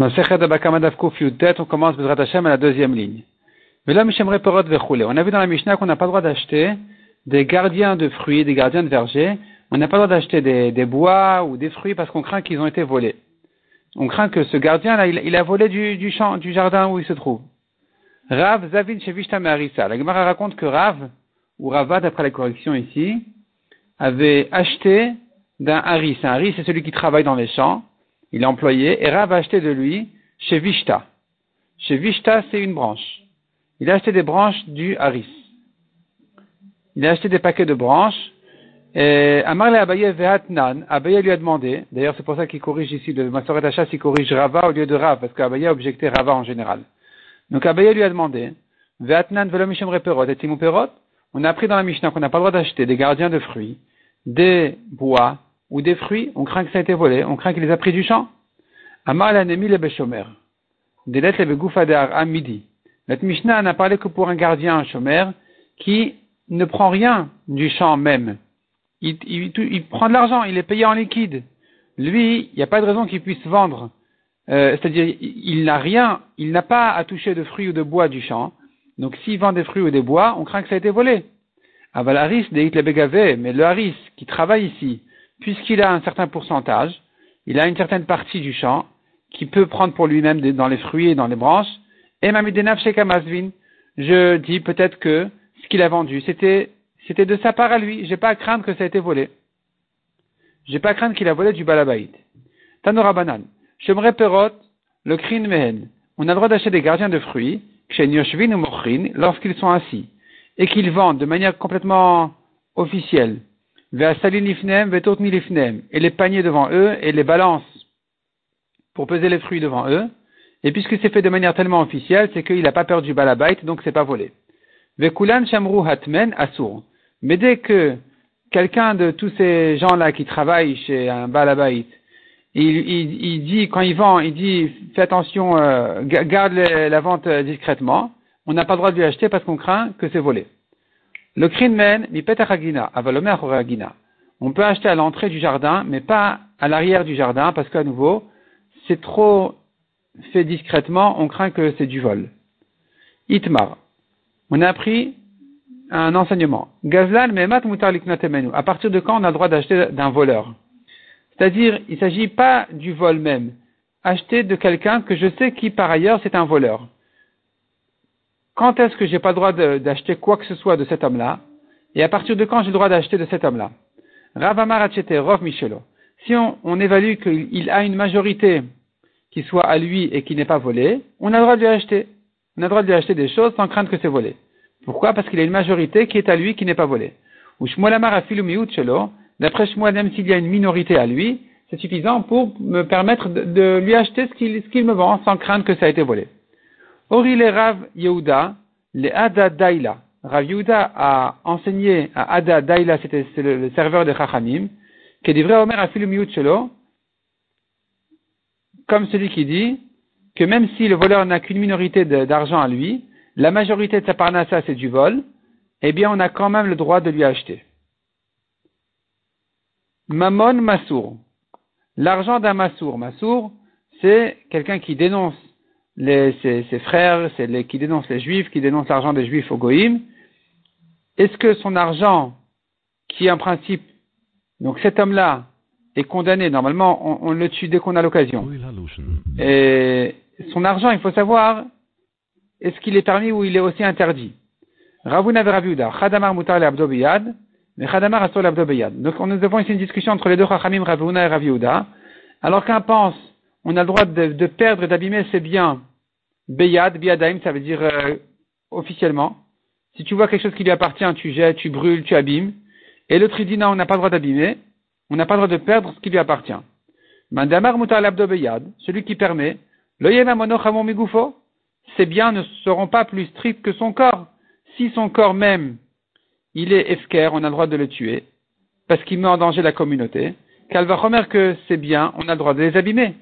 on commence à la deuxième ligne. Mais là, On a vu dans la Mishnah qu'on n'a pas le droit d'acheter des gardiens de fruits, des gardiens de vergers. On n'a pas le droit d'acheter des, bois ou des fruits parce qu'on craint qu'ils ont été volés. On craint que ce gardien-là, il, a volé du, champ, du jardin où il se trouve. Rav Zavin Meharissa. La Gemara raconte que Rav, ou Rava d'après la correction ici, avait acheté d'un haris. Un haris, c'est celui qui travaille dans les champs. Il est employé. Et Rav a acheté de lui chez Vishta. Chez Vishta, c'est une branche. Il a acheté des branches du haris. Il a acheté des paquets de branches. Et Amarle Abaye Vehatnan, Abaye lui a demandé, d'ailleurs c'est pour ça qu'il corrige ici, le Masoret Hachas, il corrige Rava au lieu de Rav, parce qu'Abaye a objecté Rava en général. Donc Abaye lui a demandé, Vehatnan Velomishim Reperot, et Perot, on a appris dans la Mishnah qu'on n'a pas le droit d'acheter des gardiens de fruits, des bois ou des fruits, on craint que ça a été volé, on craint qu'il les a pris du champ. Amar l'anemi le beshomer. Delet le begoufadar à midi. Notre Mishnah n'a parlé que pour un gardien, un qui ne prend rien du champ même. Il, prend de l'argent, il est payé en liquide. Lui, il n'y a pas de raison qu'il puisse vendre. Euh, c'est-à-dire, il n'a rien, il n'a pas à toucher de fruits ou de bois du champ. Donc s'il vend des fruits ou des bois, on craint que ça ait été volé. Avalaris deit le mais le haris qui travaille ici, puisqu'il a un certain pourcentage, il a une certaine partie du champ qui peut prendre pour lui-même dans les fruits et dans les branches, et je dis peut-être que ce qu'il a vendu, c'était, de sa part à lui. J'ai pas à craindre que ça ait été volé. J'ai pas à craindre qu'il a volé du balabait. Tanora banan. Perot, le krin mehen. On a le droit d'acheter des gardiens de fruits lorsqu'ils sont assis, et qu'ils vendent de manière complètement officielle, et les paniers devant eux, et les balances pour peser les fruits devant eux, et puisque c'est fait de manière tellement officielle, c'est qu'il n'a pas peur du balabait, donc c'est pas volé. Vekulan shamru hatmen asur. Mais dès que quelqu'un de tous ces gens-là qui travaillent chez un balabait il, dit, quand il vend, il dit, fais attention, euh, garde la vente euh, discrètement. On n'a pas le droit de lui acheter parce qu'on craint que c'est volé. Le krinmen, mi On peut acheter à l'entrée du jardin, mais pas à l'arrière du jardin, parce qu'à nouveau, c'est trop fait discrètement, on craint que c'est du vol. Itmar. On a appris un enseignement. Gazlan memat mutar À partir de quand on a le droit d'acheter d'un voleur? C'est-à-dire, il ne s'agit pas du vol même. Acheter de quelqu'un que je sais qui, par ailleurs, c'est un voleur. Quand est-ce que j'ai pas le droit d'acheter quoi que ce soit de cet homme-là? Et à partir de quand j'ai le droit d'acheter de cet homme-là? Ravamar Rov Michelo. Si on, évalue qu'il a une majorité qui soit à lui et qui n'est pas volé, on a le droit de lui acheter. On a le droit de lui acheter des choses sans craindre que c'est volé. Pourquoi? Parce qu'il a une majorité qui est à lui qui n'est pas volée. Ou Shmuelamar chelo, D'après moi, même s'il y a une minorité à lui, c'est suffisant pour me permettre de, lui acheter ce qu'il me vend sans craindre que ça a été volé. Ori le Rav Yehuda, le Ada Daila. Rav Yehuda a enseigné à Ada Daila, c'était le, serveur de Chachamim, que dit vrai Omer Afilu Chelo, comme celui qui dit que même si le voleur n'a qu'une minorité d'argent à lui, la majorité de sa parnassa c'est du vol, eh bien on a quand même le droit de lui acheter. Mamon Massour. L'argent d'un Massour. Massour, c'est quelqu'un qui dénonce les, ses, frères, c'est les, qui dénonce les juifs, qui dénonce l'argent des juifs au Goïm. Est-ce que son argent, qui est en principe, donc cet homme-là, est condamné, normalement, on, le tue dès qu'on a l'occasion. Et son argent, il faut savoir, est-ce qu'il est permis ou il est aussi interdit? Ravuna Veraviuda, Khadamar Mutar Abdobiyad, donc nous avons ici une discussion entre les deux Chachamim, Ravuna et Raviuda. Alors qu'un pense, on a le droit de, perdre et d'abîmer ses biens, Beyad, Biadaim, ça veut dire euh, officiellement. Si tu vois quelque chose qui lui appartient, tu jettes, tu brûles, tu abîmes. Et le tridina, on n'a pas le droit d'abîmer, on n'a pas le droit de perdre ce qui lui appartient. Mandamar mutar beyad, celui qui permet, ses biens ne seront pas plus stricts que son corps. Si son corps même il est efker, on a le droit de le tuer, parce qu'il met en danger la communauté, qu'elle va remettre que ses biens, on a le droit de les abîmer,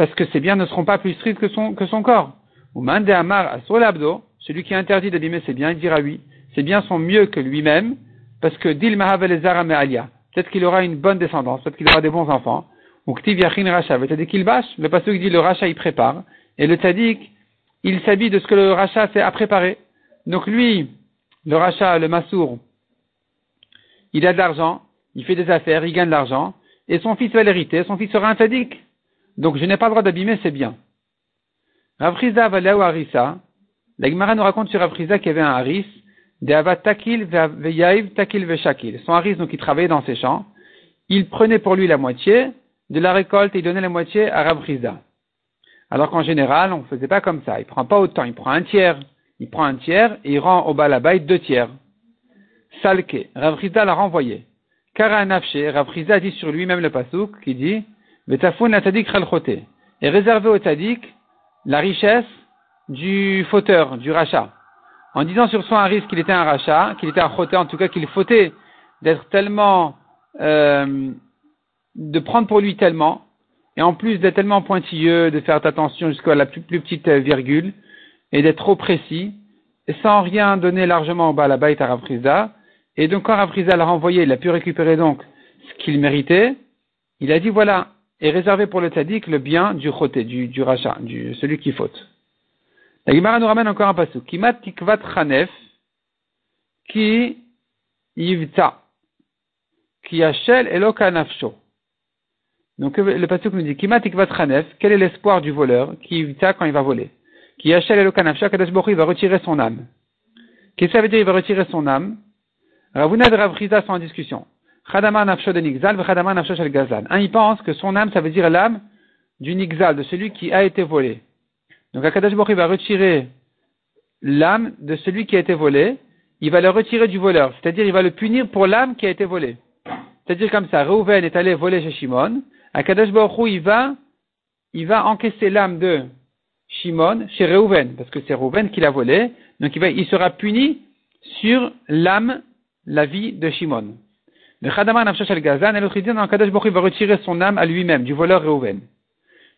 parce que ses biens ne seront pas plus stricts que son, corps. Ou mande amar l'abdo, celui qui interdit d'abîmer ses biens, il dira oui, ses biens sont mieux que lui-même, parce que dil mahavelezar alia, peut-être qu'il aura une bonne descendance, peut-être qu'il aura des bons enfants, Uktiv Yachin Racha, le pasuk dit le Racha il prépare, et le Tzadik, il s'habille de ce que le Racha fait à préparer. Donc lui, le Racha, le Massour, il a de l'argent, il fait des affaires, il gagne de l'argent, et son fils va l'hériter, son fils sera un Tzadik. Donc je n'ai pas le droit d'abîmer c'est bien. Ravriza va ou Harissa, la Gemara nous raconte sur Ravriza qu'il y avait un Haris, de Takil. Son Haris, donc il travaillait dans ses champs, il prenait pour lui la moitié de la récolte et il donnait la moitié à Ravriza. Alors qu'en général, on ne faisait pas comme ça. Il prend pas autant, il prend un tiers. Il prend un tiers et il rend au Balabaï deux tiers. Salke, Ravriza l'a renvoyé. Kara Nafshe, Ravriza dit sur lui-même le pasouk qui dit et réservé au tadik la richesse du fauteur, du rachat. En disant sur son risque qu'il était un rachat, qu'il était un choté, en tout cas qu'il fautait d'être tellement, euh, de prendre pour lui tellement, et en plus d'être tellement pointilleux, de faire attention jusqu'à la plus, petite virgule, et d'être trop précis, et sans rien donner largement au bas la baït à. Et donc quand Ravriza l'a renvoyé, il a pu récupérer donc ce qu'il méritait, il a dit voilà, est réservé pour le tzaddik le bien du choté, du, du rachat, du, celui qui faute. La Gemara nous ramène encore un passage. Kimat tikvat chanef, ki yivta, ki yachel eloka nafsho. Donc le passage nous dit, Kimat tikvat chanef, quel est l'espoir du voleur qui yivta quand il va voler? Qui yachel eloka nafsho, Kadosh il va retirer son âme. Qu'est-ce que ça veut dire il va retirer son âme? Ravuna et Ravriza sont en discussion. Un, il pense que son âme, ça veut dire l'âme du nixal, de celui qui a été volé. Donc Akadash Baruch va retirer l'âme de celui qui a été volé, il va le retirer du voleur, c'est-à-dire il va le punir pour l'âme qui a été volée. C'est-à-dire comme ça, Reuven est allé voler chez Shimon, Akadash Baruch il va, il va encaisser l'âme de Shimon chez Reuven, parce que c'est Reuven qui l'a volé, donc il, va, il sera puni sur l'âme, la vie de Shimon. Le Khadamar Nafshash al-Gazan, et l'autre dit, non, Kadash Baruch va retirer son âme à lui-même, du voleur Reuven.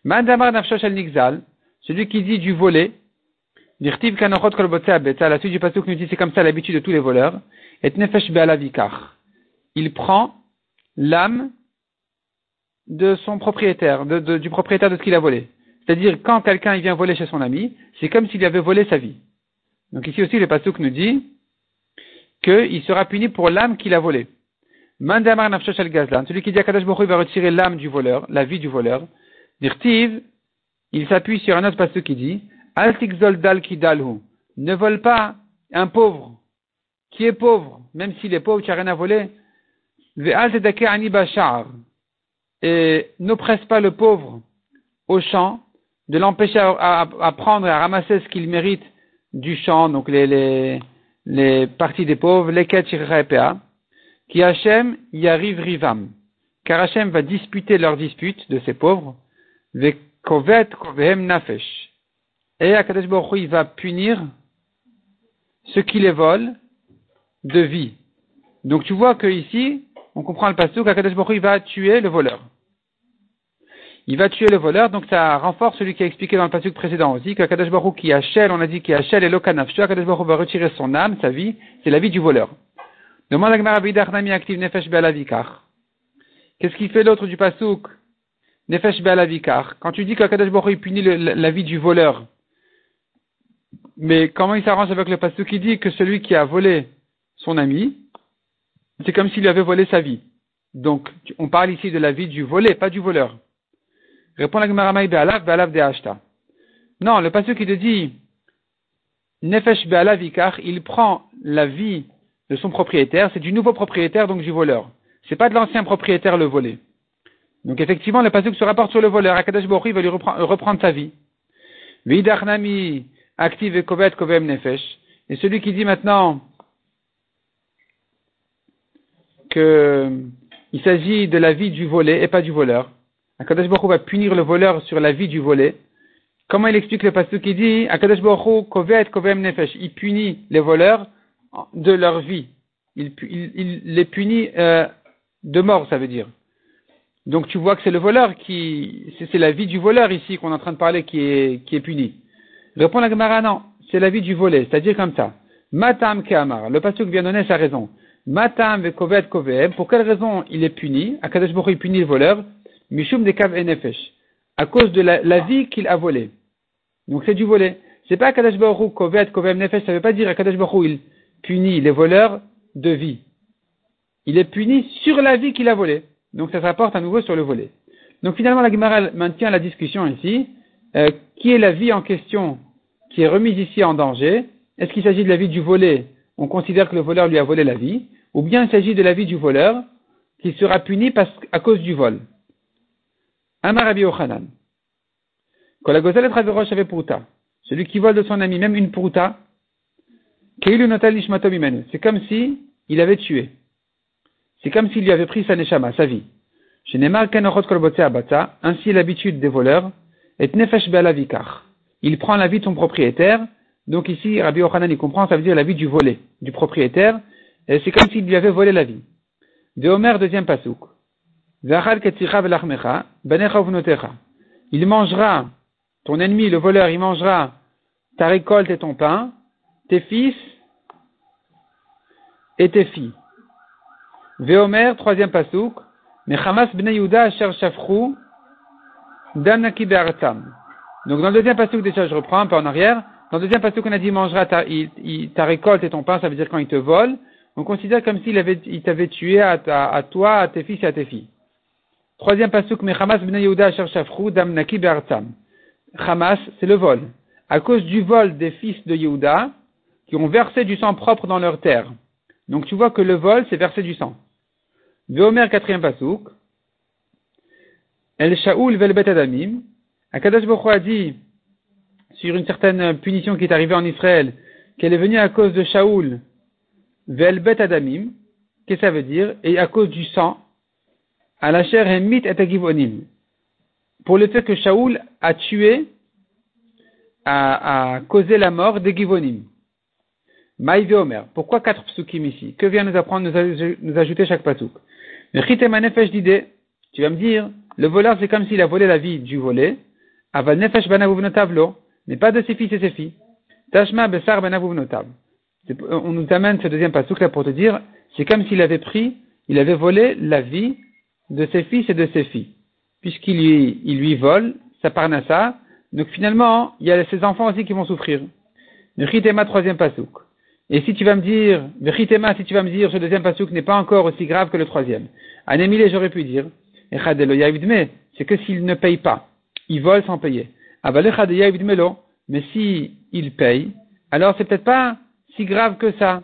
Mandamar Nafshash al-Nigzal, celui qui dit du voler, Dirtiv Kanochot la suite du passage nous dit, c'est comme ça l'habitude de tous les voleurs, et Nefesh Be'alavikar. Il prend l'âme de son propriétaire, du propriétaire de ce qu'il a volé. C'est-à-dire, quand quelqu'un vient voler chez son ami, c'est comme s'il avait volé sa vie. Donc ici aussi, le pasuk nous dit qu'il sera puni pour l'âme qu'il a volée. Mandamar nafshosh al gazlan, celui qui dit à Kadosh Baruch va retirer l'âme du voleur, la vie du voleur. Dirtiv, il s'appuie sur un autre passage qui dit, Al dal kidalhu, ne vole pas un pauvre, qui est pauvre, même s'il est pauvre, qui n'a rien à voler. Et n'oppresse pas le pauvre au champ, de l'empêcher à, prendre et à ramasser ce qu'il mérite du champ, donc les, les, les parties des pauvres, les qui Hachem y arrive rivam. Car Hachem va disputer leur dispute de ces pauvres. Kovehem nafesh. Et Akadosh Baruch il va punir ceux qui les volent de vie. Donc tu vois que ici, on comprend le passage qu'Akadosh Baruch il va tuer le voleur. Il va tuer le voleur, donc ça renforce celui qui a expliqué dans le passage précédent aussi, qu'Akadosh Baruch qui Hachel, on a dit qu'Hachel est lokanafshu, Akadosh Baruch va retirer son âme, sa vie, c'est la vie du voleur. Demande active Nefesh Qu'est-ce qui fait l'autre du pasouk Nefesh Be'alavikar. Quand tu dis qu'Akadash Baruch punit la, vie du voleur, mais comment il s'arrange avec le pasouk qui dit que celui qui a volé son ami, c'est comme s'il avait volé sa vie. Donc, on parle ici de la vie du volé, pas du voleur. Répond la Gemara Be'alav, Be'alav De'ashta. Non, le pasouk qui te dit Nefesh Be'alavikar, il prend la vie de son propriétaire, c'est du nouveau propriétaire, donc du voleur. C'est pas de l'ancien propriétaire le volé. Donc effectivement, le pasuk se rapporte sur le voleur. Akadosh Baruch va lui reprendre, sa vie. Vidachnami active et kovet kovem nefesh. Et celui qui dit maintenant que il s'agit de la vie du volé et pas du voleur. Akadosh Baruch va punir le voleur sur la vie du volé. Comment il explique le pasuk qui dit Akadosh Baruch kovet kovem nefesh. Il punit les voleurs de leur vie. Il, les punit euh, de mort, ça veut dire. Donc tu vois que c'est le voleur qui, c'est la vie du voleur ici qu'on est en train de parler qui est, qui est puni. Répond la Gemara, non, c'est la vie du volé, c'est-à-dire comme ça. Matam ke'amar, le pasteur vient donner sa raison. Matam ve kovet pour quelle raison il est puni? Akadosh Baruch il punit le voleur. Mishum de Kav Enefesh, à cause de la, vie qu'il a volée. Donc c'est du volet. C'est pas Kadesh Baruch Kovet, Kovem Nefesh, ça veut pas dire Baruch il punit les voleurs de vie. Il est puni sur la vie qu'il a volée. Donc ça se rapporte à nouveau sur le volet. Donc finalement la Gemara maintient la discussion ici. Euh, qui est la vie en question qui est remise ici en danger? Est-ce qu'il s'agit de la vie du volé? On considère que le voleur lui a volé la vie. Ou bien il s'agit de la vie du voleur qui sera puni parce, à cause du vol. Amar Ochanan. Celui qui vole de son ami, même une pruta, c'est comme si il avait tué. C'est comme s'il lui avait pris sa neshama, sa vie. Ainsi l'habitude des voleurs est nefesh be'alavikar. Il prend la vie de son propriétaire. Donc ici, Rabbi Yochanan, il comprend, ça veut dire la vie du volé, du propriétaire. Et c'est comme s'il lui avait volé la vie. De Homer, deuxième pasouk. Il mangera, ton ennemi, le voleur, il mangera ta récolte et ton pain, tes fils et tes filles. Veomer, troisième pasouk, Mechamas bnei Yehuda asher shafru damnaki be'artam. Donc dans le deuxième pasouk, déjà je reprends un peu en arrière, dans le deuxième pasouk on a dit mangera ta, ta récolte et ton pain, ça veut dire quand il te vole, on considère comme s'il avait, il t'avait tué à, toi, à tes fils et à tes filles. Troisième pasouk, Mechamas bnei Yehuda asher shafru damnaki be'artam. Hamas, c'est le vol. À cause du vol des fils de Yehuda, qui ont versé du sang propre dans leur terre. Donc tu vois que le vol, c'est verser du sang. Veomer, quatrième pasouk. El Shaoul velbet adamim. Akadash Bokhu a dit, sur une certaine punition qui est arrivée en Israël, qu'elle est venue à cause de Shaoul velbet adamim. Qu'est-ce que ça veut dire? Et à cause du sang, à la chair et agivonim. Pour le fait que Shaoul a tué, a, a causé la mort des Givonim. Maïve Omer. Pourquoi quatre psukim ici? Que vient nous apprendre, nous, ajouter chaque pasouk nefesh d'idée. Tu vas me dire, le voleur c'est comme s'il a volé la vie du volé. Aval nefesh banavuvnotavlo. Mais pas de ses fils et ses filles. Tashma besar banavuvnotav. On nous amène ce deuxième pasouk là pour te dire, c'est comme s'il avait pris, il avait volé la vie de ses fils et de ses filles. Puisqu'il lui, il lui vole sa parnassa. Donc finalement, il y a ses enfants aussi qui vont souffrir. Nechitema troisième pasouk. Et si tu vas me dire, Vechitema, si tu vas me dire, ce deuxième pasouk n'est pas encore aussi grave que le troisième. Anémilé, j'aurais pu dire, c'est que s'il ne paye pas, il vole sans payer. Mais si il paye, alors c'est peut-être pas si grave que ça.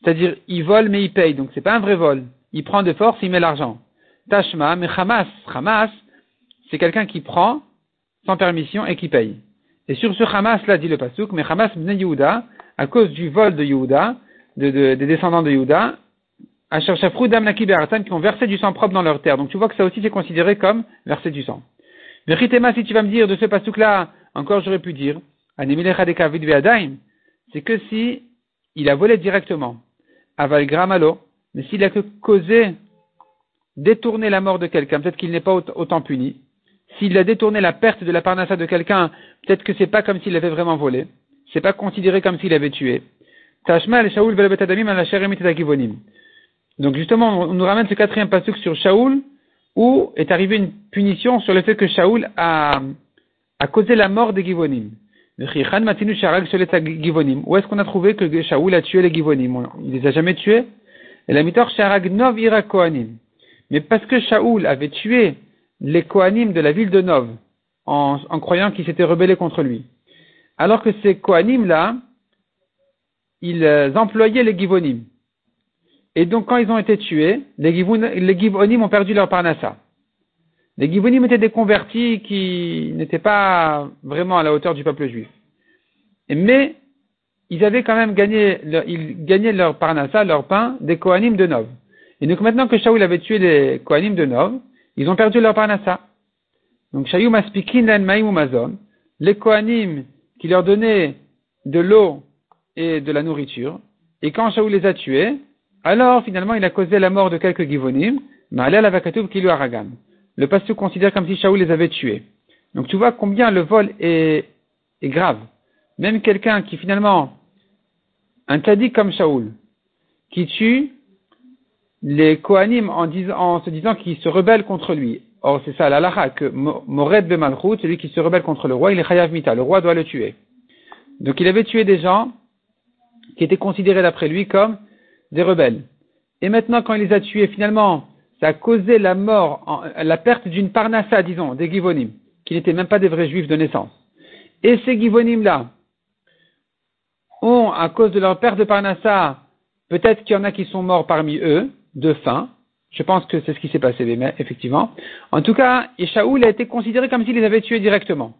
C'est-à-dire, il vole mais il paye, donc c'est pas un vrai vol. Il prend de force, il met l'argent. Tashma, mais Hamas, Hamas, c'est quelqu'un qui prend sans permission et qui paye. Et sur ce Hamas, là dit le Pasuk, mais Hamas bne Yehuda, à cause du vol de Yehuda, de, des descendants de Yehuda, à Cherchafrou d'Amnaki qui ont versé du sang propre dans leur terre. Donc tu vois que ça aussi c'est considéré comme verser du sang. Mais Ritema, si tu vas me dire de ce Pasuk là, encore j'aurais pu dire, c'est que si il a volé directement, aval gramalo, mais s'il a que causé, détourné la mort de quelqu'un, peut-être qu'il n'est pas autant puni, s'il a détourné la perte de la parnassa de quelqu'un, peut-être que c'est pas comme s'il avait vraiment volé. C'est pas considéré comme s'il avait tué. Donc justement, on nous ramène ce quatrième passage sur Shaoul, où est arrivée une punition sur le fait que Shaoul a, causé la mort des Givonim. Où est-ce qu'on a trouvé que Shaoul a tué les Givonim? Il les a jamais tués? Mais parce que Shaoul avait tué les Kohanim de la ville de Nov, en, croyant qu'ils s'étaient rebellés contre lui. Alors que ces Kohanim-là, ils euh, employaient les Givonim. Et donc, quand ils ont été tués, les, Givonim ont perdu leur parnassa. Les Givonim étaient des convertis qui n'étaient pas vraiment à la hauteur du peuple juif. Mais, ils avaient quand même gagné, leur, ils gagnaient leur parnassa, leur pain, des Kohanim de Nov. Et donc maintenant que Shaoul avait tué les Kohanim de Nov, ils ont perdu leur parnassa. Donc, Shayum aspikin len mazon, les Kohanim qui leur donnaient de l'eau et de la nourriture, et quand Shaoul les a tués, alors finalement il a causé la mort de quelques Givonim, mais la vakatub kilu aragam. Le pasteur considère comme si Shaoul les avait tués. Donc tu vois combien le vol est, est grave. Même quelqu'un qui finalement, un tzaddik comme Shaoul, qui tue les Kohanim en, en se disant qu'ils se rebellent contre lui. Or, c'est ça l'alaha, que Mored Bemalchut, celui qui se rebelle contre le roi, il est Chayav Mita, le roi doit le tuer. Donc il avait tué des gens qui étaient considérés d'après lui comme des rebelles. Et maintenant, quand il les a tués, finalement, ça a causé la mort, la perte d'une parnassa, disons, des Givonim, qui n'étaient même pas des vrais juifs de naissance. Et ces Givonim-là ont, à cause de leur perte de parnassa, peut-être qu'il y en a qui sont morts parmi eux, de faim, je pense que c'est ce qui s'est passé, effectivement. En tout cas, Ishaoul a été considéré comme s'il les avait tués directement.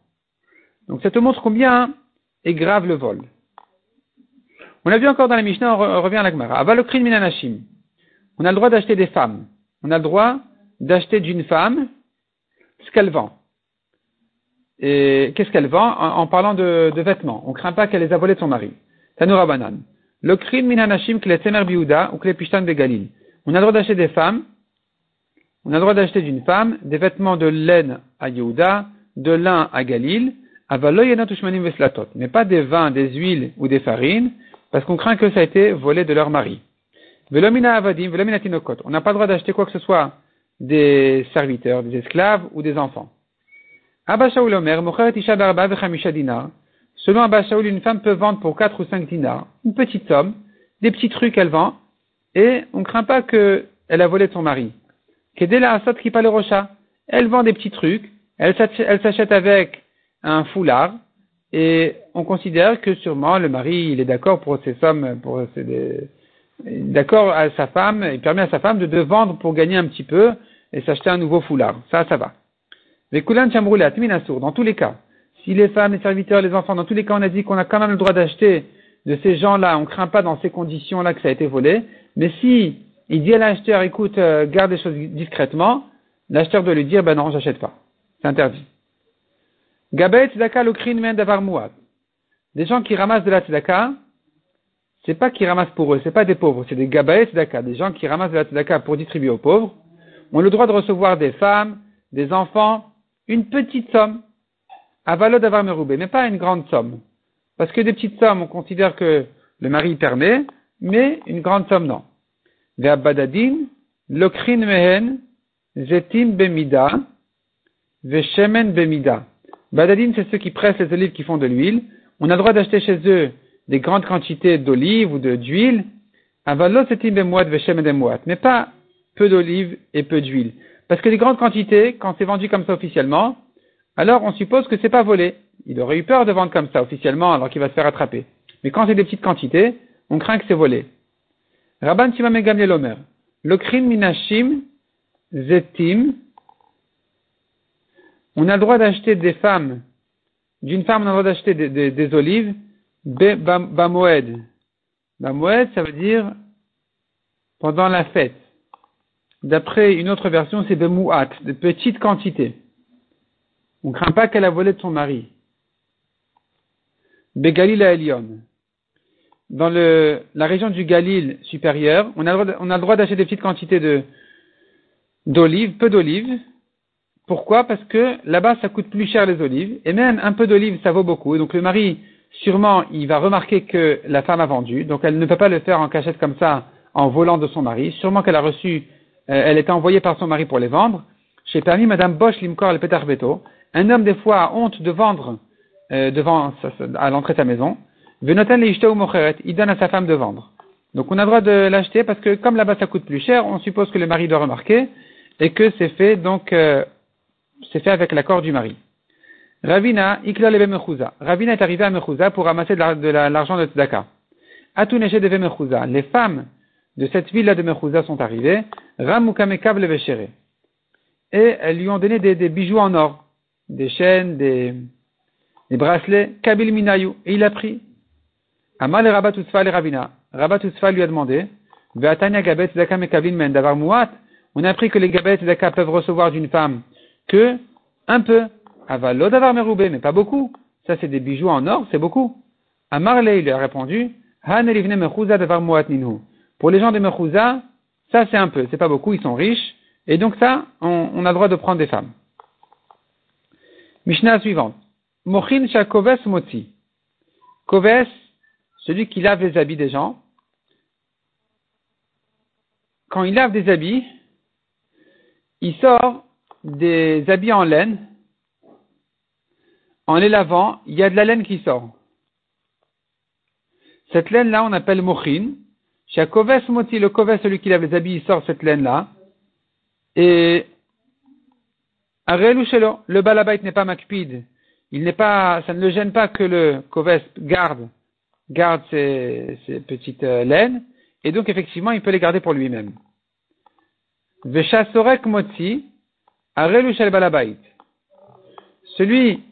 Donc ça te montre combien est grave le vol. On a vu encore dans la Mishnah, on revient à la Gemara. Avalokrin minanashim. On a le droit d'acheter des femmes. On a le droit d'acheter d'une femme ce qu'elle vend. Et qu'est-ce qu'elle vend? En, parlant de, vêtements. On craint pas qu'elle les a volés de son mari. Tanoura banan. Lokrin minanashim kle ou kle pishtan begalil. On a le droit d'acheter des femmes, on a droit d'acheter d'une femme des vêtements de laine à Yehuda, de lin à Galil, mais pas des vins, des huiles ou des farines, parce qu'on craint que ça a été volé de leur mari. On n'a pas le droit d'acheter quoi que ce soit des serviteurs, des esclaves ou des enfants. Selon Abba Shaul, une femme peut vendre pour 4 ou 5 dinars, une petite somme, des petits trucs qu'elle vend, et on ne craint pas qu'elle a volé de son mari. la qui le rocha. Elle vend des petits trucs, elle s'achète avec un foulard, et on considère que sûrement le mari, il est d'accord pour ces sommes, pour d'accord à sa femme, il permet à sa femme de, vendre pour gagner un petit peu et s'acheter un nouveau foulard. Ça, ça va. Mais Kulan Chamroulat, dans tous les cas, si les femmes, les serviteurs, les enfants, dans tous les cas, on a dit qu'on a quand même le droit d'acheter de ces gens-là, on ne craint pas dans ces conditions-là que ça a été volé, mais si il dit à l'acheteur, écoute, euh, garde les choses discrètement, l'acheteur doit lui dire, ben non, j'achète pas. C'est interdit. Gabet tzedaka men davar Des gens qui ramassent de la tzedaka, c'est pas qu'ils ramassent pour eux, c'est pas des pauvres, c'est des gabaet tzedaka, des gens qui ramassent de la tzedaka pour distribuer aux pauvres, ont le droit de recevoir des femmes, des enfants, une petite somme, à valeur d'avoir meroubé, mais pas une grande somme. Parce que des petites sommes, on considère que le mari permet, mais une grande somme non. Ve'abadadin, lokrin mehen, zetim bemida, bemida. Badadin, c'est ceux qui pressent les olives qui font de l'huile. On a le droit d'acheter chez eux des grandes quantités d'olives ou d'huile. Zetim bemouat ve'shemen bemouat. Mais pas peu d'olives et peu d'huile. Parce que les grandes quantités, quand c'est vendu comme ça officiellement, alors on suppose que c'est pas volé. Il aurait eu peur de vendre comme ça officiellement alors qu'il va se faire attraper. Mais quand c'est des petites quantités, on craint que c'est volé. Rabban Shimon Gamliel Omer. Lokrin minashim zetim. On a le droit d'acheter des femmes. D'une femme, on a le droit d'acheter des, olives. Bamoed. Bamoed, ça veut dire pendant la fête. D'après une autre version, c'est bemouat, de petites quantités. On craint pas qu'elle a volé de son mari. Begalil Elion dans le, la région du Galil supérieur, on a, le droit d'acheter des petites quantités de, d'olives, peu d'olives. Pourquoi? Parce que là-bas, ça coûte plus cher les olives, et même un peu d'olives, ça vaut beaucoup. Et donc le mari, sûrement, il va remarquer que la femme a vendu, donc elle ne peut pas le faire en cachette comme ça, en volant de son mari. Sûrement qu'elle a reçu, euh, elle était envoyée par son mari pour les vendre. J'ai permis Madame Bosch Limkor le Beto. Un homme, des fois, a honte de vendre euh, devant, à l'entrée de sa maison il donne à sa femme de vendre. Donc on a le droit de l'acheter parce que comme là-bas ça coûte plus cher, on suppose que le mari doit remarquer et que c'est fait donc euh, c'est fait avec l'accord du mari. Ravina, Ikla Ravina est arrivé à Mechouza pour ramasser de l'argent de, Tzedaka. Tzedaka. de Mechouza. Les femmes de cette ville-là de Mechouza sont arrivées. Ramukamekab le Et elles lui ont donné des, des, bijoux en or. Des chaînes, des, des bracelets. Kabil Minayu. Et il a pris. Amal et Rabat et Ravina. Rabat lui a demandé. On a appris que les Gabet Zaka peuvent recevoir d'une femme que un peu. Avalo Meroubé, mais pas beaucoup. Ça, c'est des bijoux en or, c'est beaucoup. Amarle, il a répondu. Pour les gens de Mechouza, ça, c'est un peu, c'est pas beaucoup, ils sont riches. Et donc ça, on, on a le droit de prendre des femmes. Mishnah suivante. Mochin Shakoves Motzi. Koves, celui qui lave les habits des gens, quand il lave des habits, il sort des habits en laine. En les lavant, il y a de la laine qui sort. Cette laine-là, on appelle mochin. Chez Koves Moti, le Koves, celui qui lave les habits, il sort cette laine-là. Et le balabait n'est pas makpid. Il n'est pas, ça ne le gêne pas que le Koves garde, garde ses, petites euh, laines. Et donc, effectivement, il peut les garder pour lui-même. Veshasorek Moti, Arelushel balabait. Celui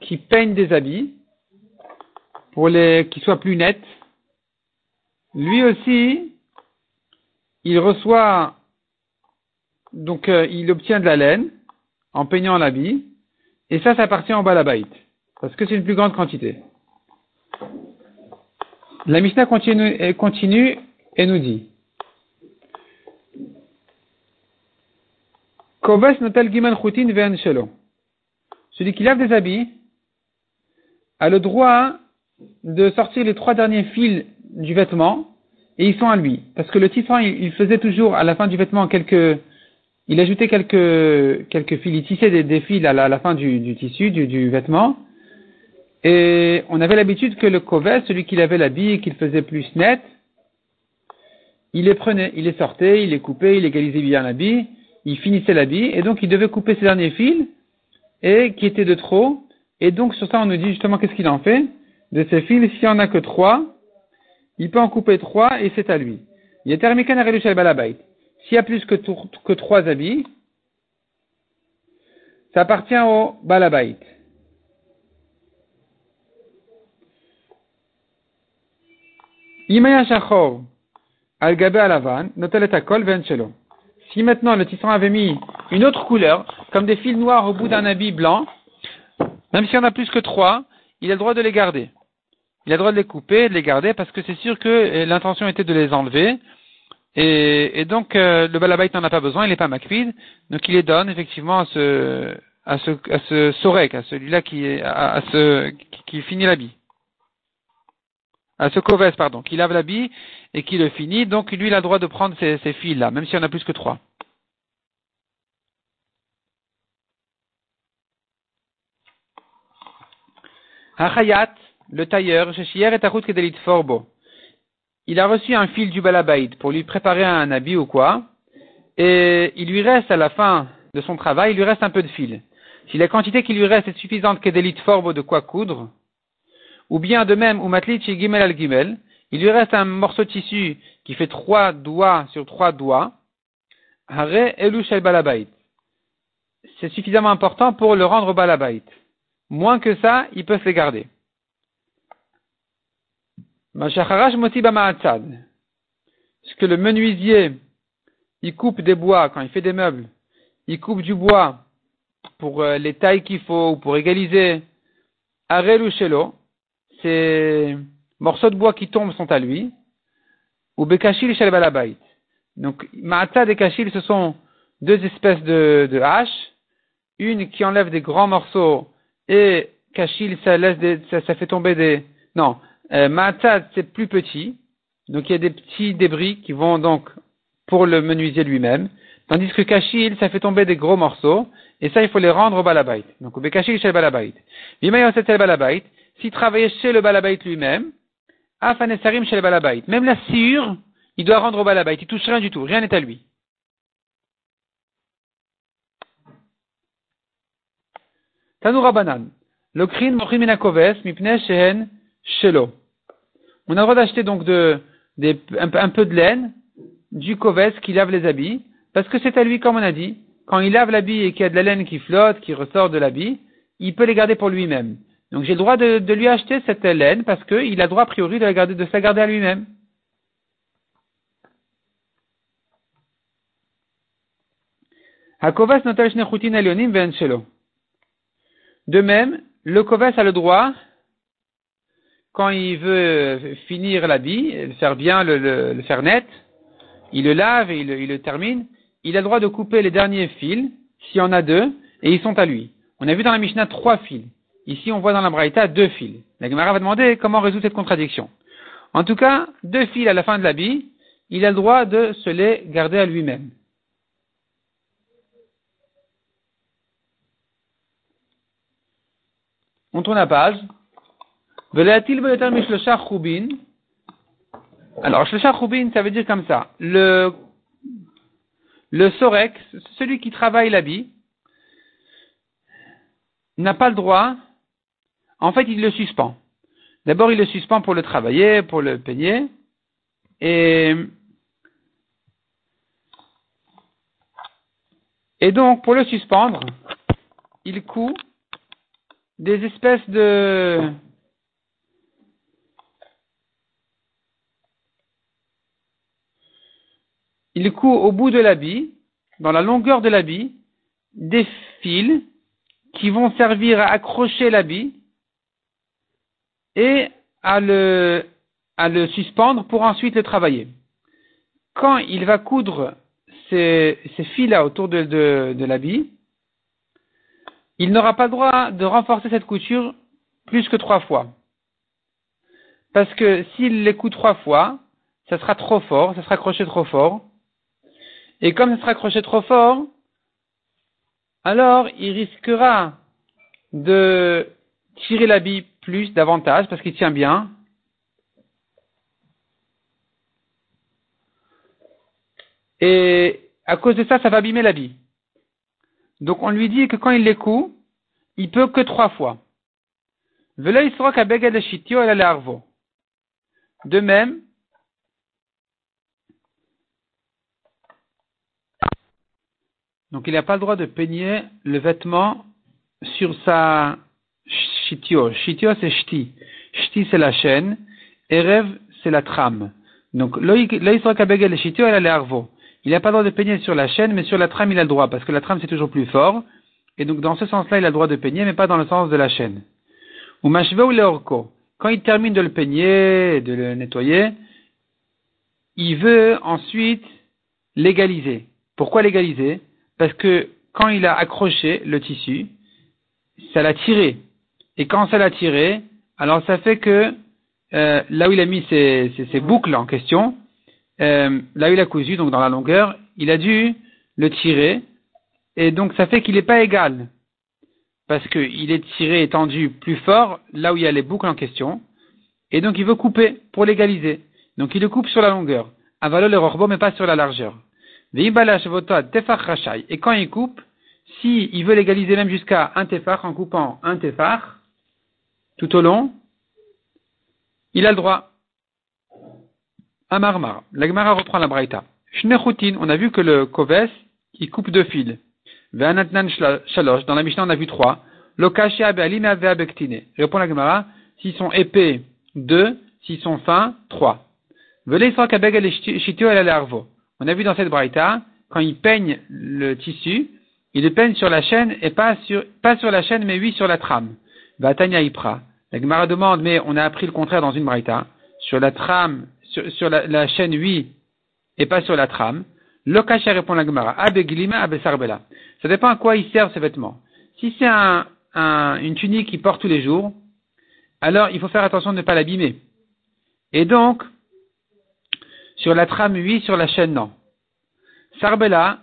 qui peigne des habits, pour les, qu'ils soient plus nets, lui aussi, il reçoit, donc euh, il obtient de la laine en peignant l'habit, et ça, ça appartient au balabait, parce que c'est une plus grande quantité. La Mishnah continue, et nous dit giman shelo. Celui qui lave des habits a le droit de sortir les trois derniers fils du vêtement et ils sont à lui. Parce que le tisserand, il, faisait toujours à la fin du vêtement quelques, il ajoutait quelques, quelques fils, il tissait des, fils à la, fin du, tissu, du, vêtement. Et on avait l'habitude que le covet, celui qui avait l'habit et qu'il faisait plus net, il les prenait, il les sortait, il les coupait, il égalisait bien l'habit, il finissait l'habit, et donc il devait couper ses derniers fils, et qui étaient de trop. Et donc sur ça, on nous dit justement qu'est-ce qu'il en fait de ces fils, s'il n'y en a que trois, il peut en couper trois et c'est à lui. Il y a balabait. S'il y a plus que, que trois habits, ça appartient au balabait. Imaya shachor al gabe alavan venchelo. Si maintenant le tisserand avait mis une autre couleur, comme des fils noirs au bout d'un habit blanc, même s'il y en a plus que trois, il a le droit de les garder il a le droit de les couper, de les garder, parce que c'est sûr que euh, l'intention était de les enlever. Et, donc, euh, le balabait n'en a pas besoin, il n'est pas makvid, donc il les donne effectivement à ce, à ce, à sorek, à celui-là qui, à, qui, finit l'habit. À ce koves, pardon, qui lave l'habit et qui le finit, donc lui, il a le droit de prendre ces, fils-là, même s'il y en a plus que trois. Achayat, le tailleur, et Forbo, il a reçu un fil du balabaïd pour lui préparer un habit ou quoi, et il lui reste à la fin de son travail, il lui reste un peu de fil. Si la quantité qui lui reste est suffisante qu'Edelit Forbo de quoi coudre, ou bien de même, ou Matlichi Gimel al Gimel, il lui reste un morceau de tissu qui fait trois doigts sur trois doigts, Balabait. C'est suffisamment important pour le rendre balabait. Moins que ça, il peut se les garder. Ce que le menuisier, il coupe des bois quand il fait des meubles, il coupe du bois pour euh, les tailles qu'il faut ou pour égaliser. Arel ou shelo, ces morceaux de bois qui tombent sont à lui. Ou bekashil shel balabait. Donc, ma'atzad et kashil, ce sont deux espèces de, haches. Une qui enlève des grands morceaux et kashil, ça laisse des, ça, fait tomber des, non, euh, c'est plus petit, donc il y a des petits débris qui vont donc pour le menuisier lui-même, tandis que Kachil, ça fait tomber des gros morceaux, et ça, il faut les rendre au balabait. Donc, chez le balabait. balabait, s'il travaillait chez le balabait lui-même, Afanesarim chez le balabait. Même la sciure, il doit rendre au balabait. Il touche rien du tout. Rien n'est à lui. Tanoura banan. Mochim minakoves, mipne shehen shelo. On a le droit d'acheter donc de, un, peu de laine du coves qui lave les habits, parce que c'est à lui, comme on a dit, quand il lave l'habit et qu'il y a de la laine qui flotte, qui ressort de l'habit, il peut les garder pour lui-même. Donc j'ai le droit de, lui acheter cette laine parce qu'il a le droit a priori de, la garder, de se la garder à lui-même. De même, le koves a le droit quand il veut finir l'habit, le faire bien, le, faire net, il le lave et il, le termine, il a le droit de couper les derniers fils, s'il y en a deux, et ils sont à lui. On a vu dans la Mishnah trois fils. Ici, on voit dans la Braïta deux fils. La Gemara va demander comment résoudre cette contradiction. En tout cas, deux fils à la fin de l'habit, il a le droit de se les garder à lui-même. On tourne la page. Alors, ça veut dire comme ça. Le, le Sorek, celui qui travaille l'habit, n'a pas le droit, en fait, il le suspend. D'abord, il le suspend pour le travailler, pour le peigner, et, et donc, pour le suspendre, il coud des espèces de, il coud au bout de l'habit, dans la longueur de l'habit, des fils qui vont servir à accrocher l'habit et à le, à le suspendre pour ensuite le travailler. Quand il va coudre ces, ces fils-là autour de, de, de l'habit, il n'aura pas le droit de renforcer cette couture plus que trois fois. Parce que s'il les coud trois fois, ça sera trop fort, ça sera accroché trop fort, et comme ça sera accroché trop fort, alors il risquera de tirer l'habit plus, davantage, parce qu'il tient bien. Et à cause de ça, ça va abîmer l'habit. Donc on lui dit que quand il les coud, il peut que trois fois. De même, Donc il n'a pas le droit de peigner le vêtement sur sa shitio. Shitio c'est shti. Shti c'est la chaîne. Erev c'est la trame. Donc il n'a pas le droit de peigner sur la chaîne, mais sur la trame il a le droit, parce que la trame c'est toujours plus fort. Et donc dans ce sens-là il a le droit de peigner, mais pas dans le sens de la chaîne. Ou mashve ou leorko. Quand il termine de le peigner, de le nettoyer, il veut ensuite légaliser. Pourquoi légaliser? Parce que quand il a accroché le tissu, ça l'a tiré. Et quand ça l'a tiré, alors ça fait que euh, là où il a mis ses, boucles en question, euh, là où il a cousu, donc dans la longueur, il a dû le tirer. Et donc ça fait qu'il n'est pas égal. Parce qu'il est tiré et tendu plus fort là où il y a les boucles en question. Et donc il veut couper pour l'égaliser. Donc il le coupe sur la longueur. Avalo le rorbo, mais pas sur la largeur. Et quand il coupe, s'il il veut légaliser même jusqu'à un tefar en coupant un tefar tout au long, il a le droit. Amarmar. La Gemara reprend la braïta. Shnechutin, on a vu que le koves, il coupe deux fils. Ve'anatnan shalosh, dans la Mishnah on a vu trois. Lokashia be'alina ve'abektine. Répond la Gemara, s'ils sont épais, deux, s'ils sont fins, trois. Ve'le kabeg el el. On a vu dans cette braïta, quand il peigne le tissu, il le peigne sur la chaîne et pas sur, pas sur la chaîne, mais oui sur la trame. Vatanya Ipra. La Gemara demande, mais on a appris le contraire dans une braïta. Sur la trame, sur, la, chaîne, oui, et pas sur la trame. Lokasha répond la Gemara. Abeglima abesarbela. Ça dépend à quoi il sert ce vêtement. Si c'est un, une tunique qu'il porte tous les jours, alors il faut faire attention de ne pas l'abîmer. Et donc, sur la trame, oui. Sur la chaîne, non. Sarbella,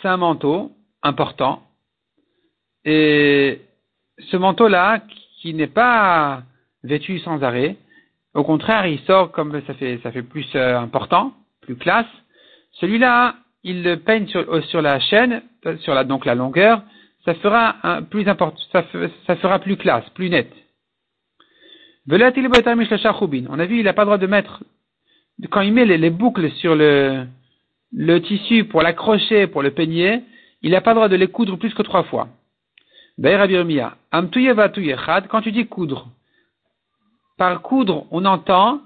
c'est un manteau important. Et ce manteau-là, qui n'est pas vêtu sans arrêt, au contraire, il sort comme ça fait, plus euh, important, plus classe. Celui-là, il le peigne sur, euh, sur la chaîne, sur la, donc la longueur, ça fera un, plus important, ça, ça, fera plus classe, plus net. On a vu, il n'a pas le droit de mettre quand il met les, boucles sur le, le tissu pour l'accrocher, pour le peigner, il n'a pas le droit de les coudre plus que trois fois. Quand tu dis coudre, par coudre, on entend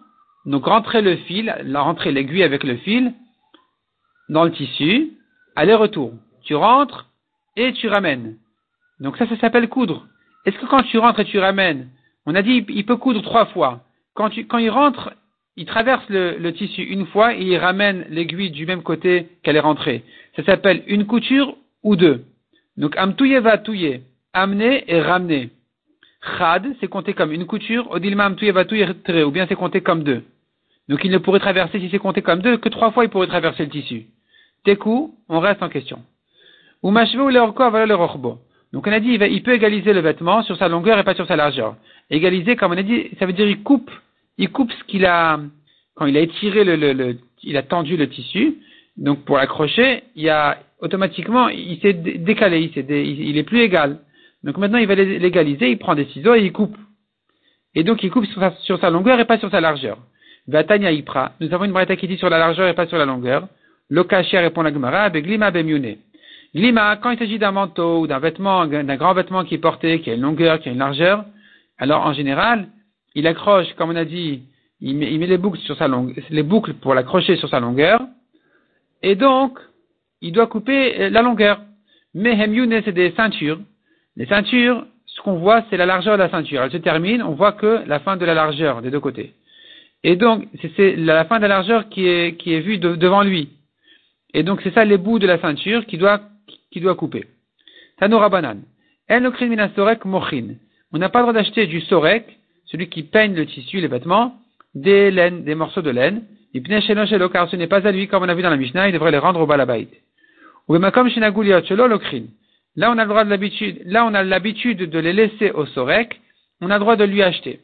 donc rentrer le fil, rentrer l'aiguille avec le fil dans le tissu, aller-retour. Tu rentres et tu ramènes. Donc ça, ça s'appelle coudre. Est-ce que quand tu rentres et tu ramènes, on a dit il peut coudre trois fois. Quand, tu, quand il rentre il traverse le, tissu une fois et il ramène l'aiguille du même côté qu'elle est rentrée. Ça s'appelle une couture ou deux. Donc amtouye va touyer, amener et ramener. Chad, c'est compté comme une couture, odilma amtouye va touyer ou bien c'est compté comme deux. Donc il ne pourrait traverser, si c'est compté comme deux, que trois fois il pourrait traverser le tissu. Teku, on reste en question. Ou ou le Donc on a dit, il, peut égaliser le vêtement sur sa longueur et pas sur sa largeur. Égaliser, comme on a dit, ça veut dire il coupe, il coupe ce qu'il a, quand il a étiré le, il a tendu le tissu, donc pour l'accrocher, il y a automatiquement, il s'est décalé, il, il, est plus égal. Donc maintenant, il va l'égaliser, il prend des ciseaux et il coupe. Et donc, il coupe sur sa, longueur et pas sur sa largeur. Vatanya Ipra. Nous avons une braïta qui dit sur la largeur et pas sur la longueur. Lokashia répond la Gemara, Glima Bemyune. Glima, quand il s'agit d'un manteau ou d'un vêtement, d'un grand vêtement qui est porté, qui a une longueur, qui a une largeur, alors en général, il accroche, comme on a dit, il met, les boucles sur sa longueur, les boucles pour l'accrocher sur sa longueur, et donc, il doit couper euh, la longueur. Mais Hemyune, c'est des ceintures. Les ceintures, ce qu'on voit, c'est la largeur de la ceinture. Elle se termine, on voit que la fin de la largeur des deux côtés. Et donc, c'est la fin de la largeur qui est, qui est vue devant lui. Et donc, c'est ça les bouts de la ceinture qui doit, qui doit couper. Tanoura banan. sorek mochin. On n'a pas le droit d'acheter du sorek, celui qui peigne le tissu, les vêtements, des laines, des morceaux de laine. Car ce n'est pas à lui, comme on a vu dans la Mishnah, il devrait les rendre au balabait. Ou Là, on a le droit de l'habitude, là, on a l'habitude de les laisser au sorek, on a le droit de lui acheter.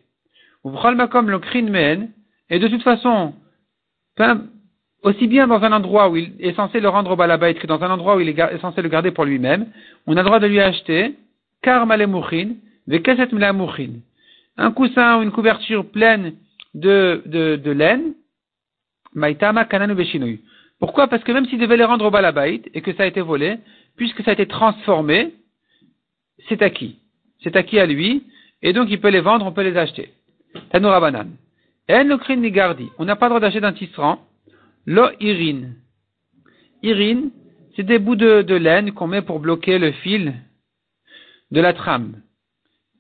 Ou comme le crin et de toute façon, aussi bien dans un endroit où il est censé le rendre au balabait que dans un endroit où il est censé le garder pour lui-même, on a le droit de lui acheter, car malemouchin, vekeset Un coussin ou une couverture pleine de, de, de laine, maitama kananu Pourquoi? Parce que même s'il devait les rendre au balabait et que ça a été volé, puisque ça a été transformé, c'est acquis. C'est acquis à lui, et donc il peut les vendre, on peut les acheter. Tanoura banan. En ni gardi. On n'a pas le droit d'acheter d'un tisserand. Lo irin. Irin, c'est des bouts de, laine qu'on met pour bloquer le fil de la trame.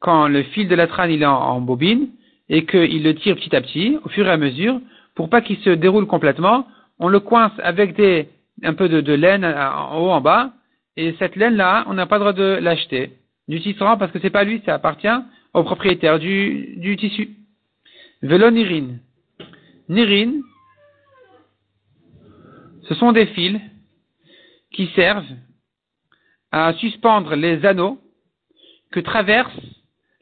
Quand le fil de la trame il est en, bobine et qu'il le tire petit à petit, au fur et à mesure, pour pas qu'il se déroule complètement, on le coince avec des, un peu de laine en haut en bas et cette laine-là, on n'a pas le droit de l'acheter du tisserand parce que c'est pas lui, ça appartient au propriétaire du, du tissu. Vélo nirine. Nirine, ce sont des fils qui servent à suspendre les anneaux que traversent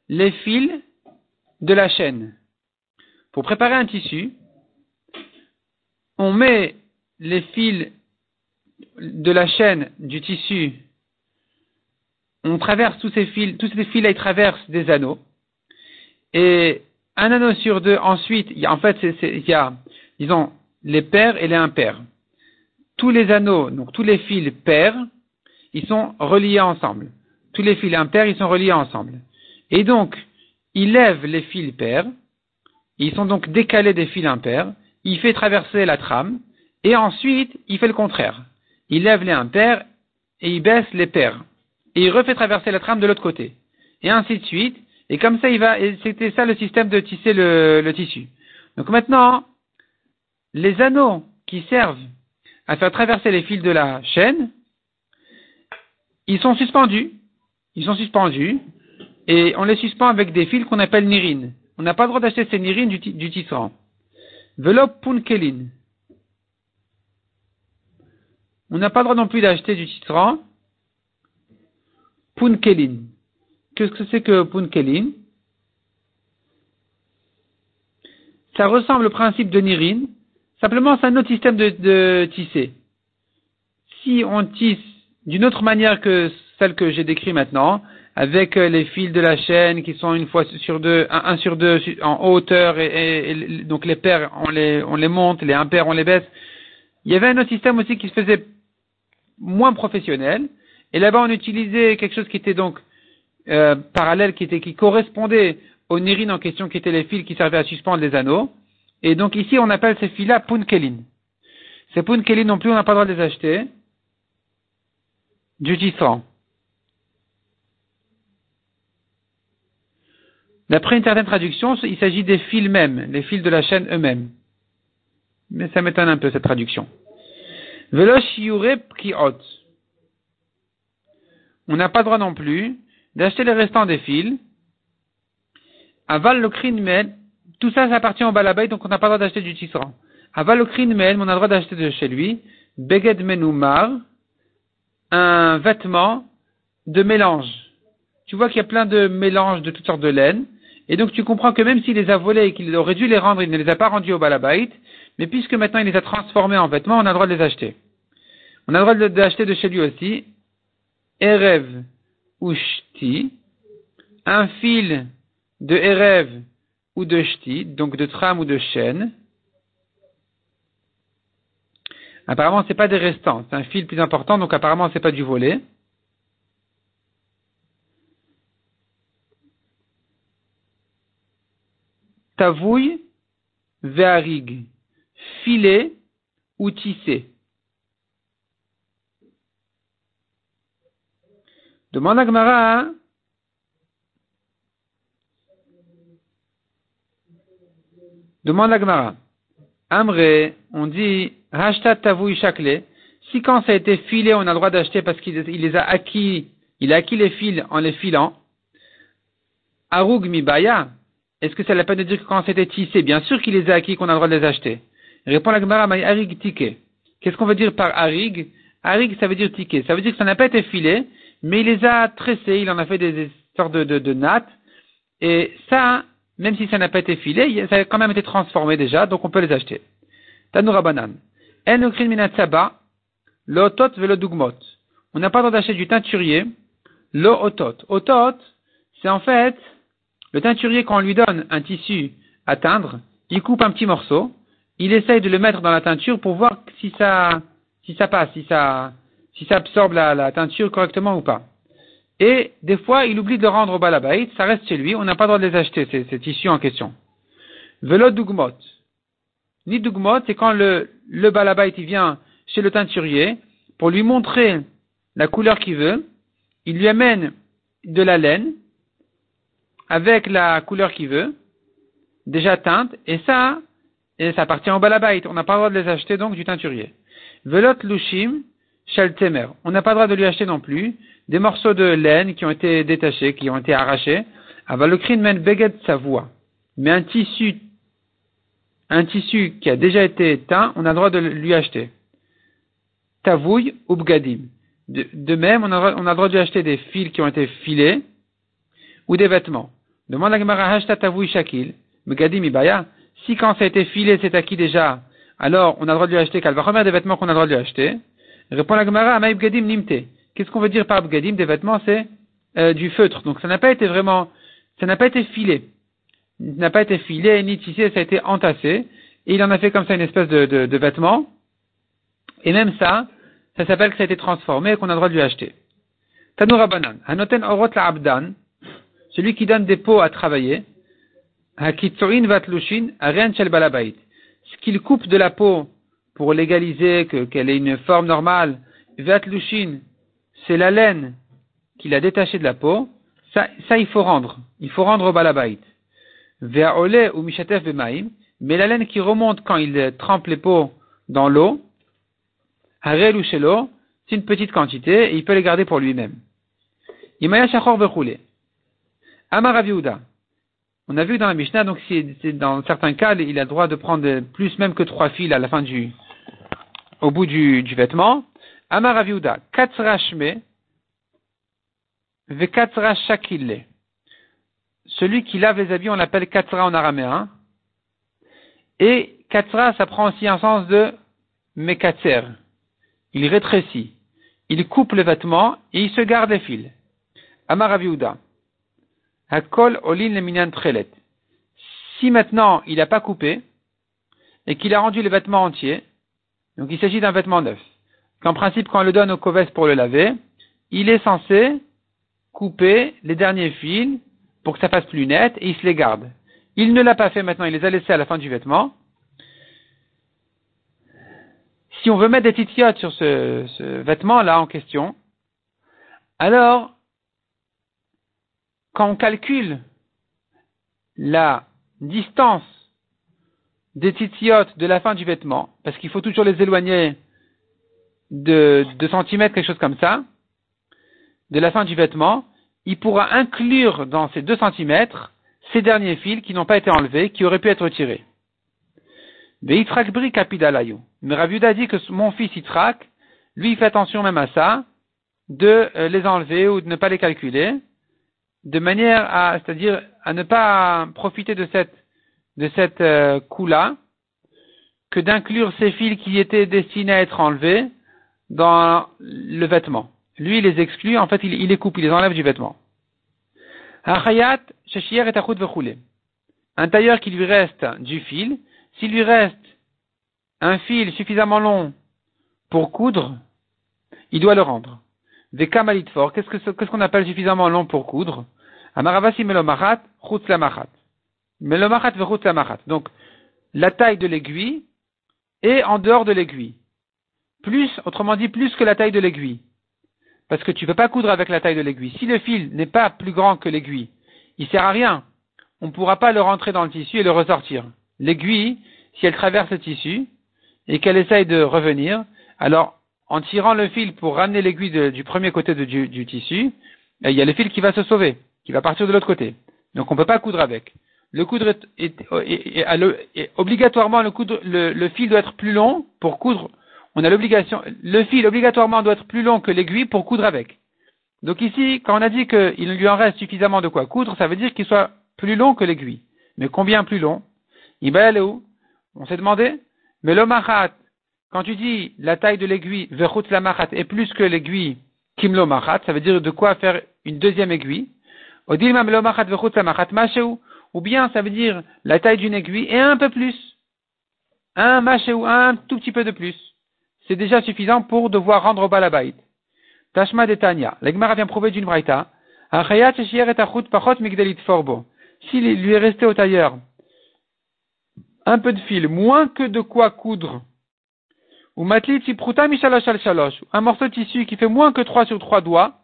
les fils de la chaîne. Pour préparer un tissu, on met les fils de la chaîne du tissu, on traverse tous ces fils, tous ces fils, ils traversent des anneaux. Et un anneau sur deux, ensuite, y a, en fait, il y a, disons, les pairs et les impairs. Tous les anneaux, donc tous les fils pairs, ils sont reliés ensemble. Tous les fils impairs, ils sont reliés ensemble. Et donc, il lève les fils pairs, ils sont donc décalés des fils impairs, il fait traverser la trame, et ensuite, il fait le contraire il lève les impairs et il baisse les pairs. Et il refait traverser la trame de l'autre côté. Et ainsi de suite. Et comme ça, il va, c'était ça le système de tisser le, tissu. Donc maintenant, les anneaux qui servent à faire traverser les fils de la chaîne, ils sont suspendus. Ils sont suspendus. Et on les suspend avec des fils qu'on appelle nirines. On n'a pas le droit d'acheter ces nirines du, du tisserand. Punkelin. On n'a pas le droit non plus d'acheter du tisserand punkelin. Qu'est-ce que c'est que punkelin? Ça ressemble au principe de nirine, simplement c'est un autre système de, tisser. Si on tisse d'une autre manière que celle que j'ai décrite maintenant, avec les fils de la chaîne qui sont une fois sur deux, un, sur deux en hauteur et, donc les paires on les, on les monte, les impairs on les baisse. Il y avait un autre système aussi qui se faisait moins professionnel. Et là-bas, on utilisait quelque chose qui était donc euh, parallèle, qui, était, qui correspondait aux nirines en question, qui étaient les fils qui servaient à suspendre les anneaux. Et donc ici, on appelle ces fils-là punkelin. Ces punkelin non plus, on n'a pas le droit de les acheter. Du. D'après une certaine traduction, il s'agit des fils mêmes, les fils de la chaîne eux-mêmes. Mais ça m'étonne un peu cette traduction. On n'a pas le droit non plus d'acheter les restants des fils. Aval le Tout ça, ça appartient au balabait, donc on n'a pas le droit d'acheter du tisserand. Avalokrin mais on a le droit d'acheter de chez lui, beged menoumar, un vêtement de mélange. Tu vois qu'il y a plein de mélanges de toutes sortes de laines, et donc tu comprends que même s'il les a volés et qu'il aurait dû les rendre, il ne les a pas rendus au balabait, mais puisque maintenant il les a transformés en vêtements, on a le droit de les acheter. On a le droit de les acheter de chez lui aussi, Erev ou Shti, un fil de Erev ou de Shti, donc de tram ou de chaîne. Apparemment, c'est pas des restants, c'est un fil plus important, donc apparemment, c'est pas du volet. Tavouille, ve'arig, filet ou tissé? Demande à Gmara. Demande à Gmara. Amré, on dit, Hashtat tavou. Si quand ça a été filé, on a le droit d'acheter parce qu'il les a acquis, il a acquis les fils en les filant. Arug baya. Est-ce que ça n'a pas de dire que quand c'était tissé, bien sûr qu'il les a acquis, qu'on a le droit de les acheter? Répond la Gemara, arig tike. Qu'est-ce qu'on veut dire par arig? Arig, ça veut dire ticket. Ça veut dire que ça n'a pas été filé, mais il les a tressés, il en a fait des, sortes de, nattes. Et ça, même si ça n'a pas été filé, ça a quand même été transformé déjà, donc on peut les acheter. Tanoura banan. En minatsaba, l'otot velodugmot. On n'a pas le droit d'acheter du teinturier, l'otot. Otot, c'est en fait, le teinturier, quand on lui donne un tissu à teindre, il coupe un petit morceau, il essaye de le mettre dans la teinture pour voir si ça, si ça passe, si ça, si ça absorbe la, teinture correctement ou pas. Et des fois, il oublie de le rendre au balabait, ça reste chez lui, on n'a pas le droit de les acheter, ces, tissus en question. Velo dugmot. Ni dugmot, c'est quand le, le balabait il vient chez le teinturier pour lui montrer la couleur qu'il veut, il lui amène de la laine avec la couleur qu'il veut, déjà teinte, et ça, et ça appartient au balabait. On n'a pas le droit de les acheter donc du teinturier. Velot lushim, Temer. On n'a pas le droit de lui acheter non plus des morceaux de laine qui ont été détachés, qui ont été arrachés. Avalokrin men beged voix. Mais un tissu, un tissu qui a déjà été teint, on a le droit de lui acheter. Tavouille ou bgadim. De, même, on a, le droit de lui acheter des fils qui ont été filés ou des vêtements. Demande la Gemara tavouille shakil. Bgadim ibaya. Si quand ça a été filé, c'est acquis déjà, alors on a le droit de lui acheter remettre des vêtements qu'on a le droit de lui acheter? Répond la Gemara, Amaïb Gadim Nimte. Qu'est-ce qu'on veut dire par Gadim? Des vêtements, c'est euh, du feutre. Donc ça n'a pas été vraiment, ça n'a pas été filé. N'a pas été filé ni tissé, ça a été entassé. Et il en a fait comme ça une espèce de, de, de vêtement. Et même ça, ça s'appelle que ça a été transformé et qu'on a le droit de lui acheter. Tanoura Banan. Hanoten Orot la Abdan. Celui qui donne des pots à travailler. Hakitsurin Vatlushin. Aren Shel Balabait. Ce qu'il coupe de la peau pour légaliser qu'elle ait une forme normale, lushin, c'est la laine qu'il a détachée de la peau, ça, ça il faut rendre. Il faut rendre au balabait. Ou mishatef bemaim, mais la laine qui remonte quand il trempe les peaux dans l'eau, harel c'est une petite quantité et il peut les garder pour lui-même. Imaya shachor. Amar On a vu dans la Mishnah, donc dans certains cas, il a le droit de prendre plus même que trois fils à la fin du, au bout du, du vêtement. Amar Aviuda, katsra shme, ve katsra shakille. Celui qui lave les habits, on l'appelle katsra en araméen. Et katsra, ça prend aussi un sens de mekatser. Il rétrécit. Il coupe le vêtement et il se garde les fils. Amar Aviuda. Hakol olin le trelet. Si maintenant il n'a pas coupé et qu'il a rendu le vêtement entier, donc il s'agit d'un vêtement neuf. Qu'en principe, quand on le donne au coves pour le laver, il est censé couper les derniers fils pour que ça fasse plus net et il se les garde. Il ne l'a pas fait maintenant, il les a laissés à la fin du vêtement. Si on veut mettre des titiotes sur ce, ce vêtement-là en question, alors, on calcule la distance des titiotes de la fin du vêtement, parce qu'il faut toujours les éloigner de 2 centimètres, quelque chose comme ça, de la fin du vêtement, il pourra inclure dans ces 2 centimètres ces derniers fils qui n'ont pas été enlevés, qui auraient pu être retirés. Kapidalayu. Mais Raviuda dit que mon fils Itrak, lui, il fait attention même à ça, de euh, les enlever ou de ne pas les calculer, de manière à, c'est-à-dire à ne pas profiter de cette, de cette euh, coup-là, que d'inclure ces fils qui étaient destinés à être enlevés dans le vêtement. Lui, il les exclut, en fait, il, il les coupe, il les enlève du vêtement. Un tailleur qui lui reste du fil, s'il lui reste un fil suffisamment long pour coudre, il doit le rendre. Des fort, qu'est-ce qu'on appelle suffisamment long pour coudre? Amaravasi melomachat, chutz lamachat. Melomachat vechutz lamachat. Donc, la taille de l'aiguille et en dehors de l'aiguille. Plus, autrement dit, plus que la taille de l'aiguille. Parce que tu ne peux pas coudre avec la taille de l'aiguille. Si le fil n'est pas plus grand que l'aiguille, il sert à rien. On ne pourra pas le rentrer dans le tissu et le ressortir. L'aiguille, si elle traverse le tissu et qu'elle essaye de revenir, alors en tirant le fil pour ramener l'aiguille du premier côté du, tissu, eh, il y a le fil qui va se sauver, qui va partir de l'autre côté. Donc on ne peut pas coudre avec. Le coudre est, obligatoirement le, fil doit être plus long pour coudre on a l'obligation, le fil obligatoirement doit être plus long que l'aiguille pour coudre avec. Donc ici, quand on a dit qu'il lui en reste suffisamment de quoi coudre, ça veut dire qu'il soit plus long que l'aiguille. Mais combien plus long? Il va aller où On s'est demandé. Mais le machat, quand tu dis la taille de l'aiguille, la machat, est plus que l'aiguille kimlo machat, ça veut dire de quoi faire une deuxième aiguille. Ou bien ça veut dire la taille d'une aiguille et un peu plus. Un ou un tout petit peu de plus c'est déjà suffisant pour devoir rendre au balabait. Tashma de Tanya. L'Egmara vient prouver d'une braïta. S'il lui est resté au tailleur un peu de fil, moins que de quoi coudre, ou un morceau de tissu qui fait moins que 3 sur 3 doigts,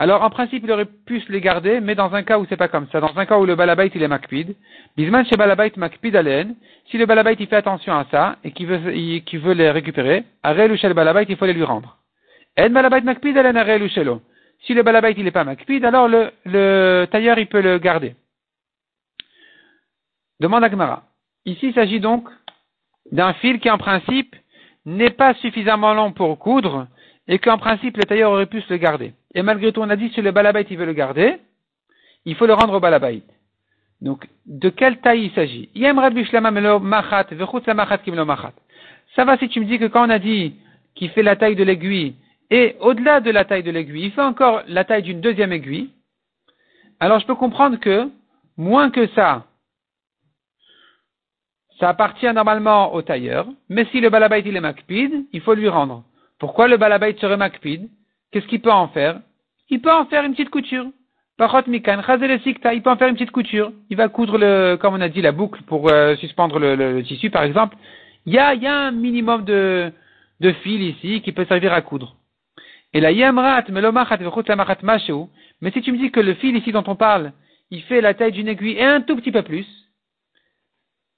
alors, en principe, il aurait pu se les garder, mais dans un cas où c'est pas comme ça, dans un cas où le balabait il est makpid, bisman chez balabait makpid alen, si le balabait il fait attention à ça, et qu'il veut, les récupérer, arel ou balabait, il faut les lui rendre. En balabait alen Si le balabait il est pas makpid, alors le, le tailleur il peut le garder. Demande à. Ici, il s'agit donc d'un fil qui en principe n'est pas suffisamment long pour coudre, et qu'en principe le tailleur aurait pu se le garder. Et malgré tout, on a dit si le balabait il veut le garder, il faut le rendre au balabait. Donc, de quelle taille il s'agit? Ça va si tu me dis que quand on a dit qu'il fait la taille de l'aiguille, et au-delà de la taille de l'aiguille, il fait encore la taille d'une deuxième aiguille, alors je peux comprendre que, moins que ça, ça appartient normalement au tailleur, mais si le balabait il est makpid, il faut lui rendre. Pourquoi le balabait serait makpid? Qu'est-ce qu'il peut en faire? Il peut en faire une petite couture. Parot mikan, il peut en faire une petite couture. Il va coudre le, comme on a dit, la boucle pour euh, suspendre le, tissu, par exemple. Il y a, y a un minimum de, de fil ici qui peut servir à coudre. Et la yamrat, mais si tu me dis que le fil ici dont on parle, il fait la taille d'une aiguille et un tout petit peu plus,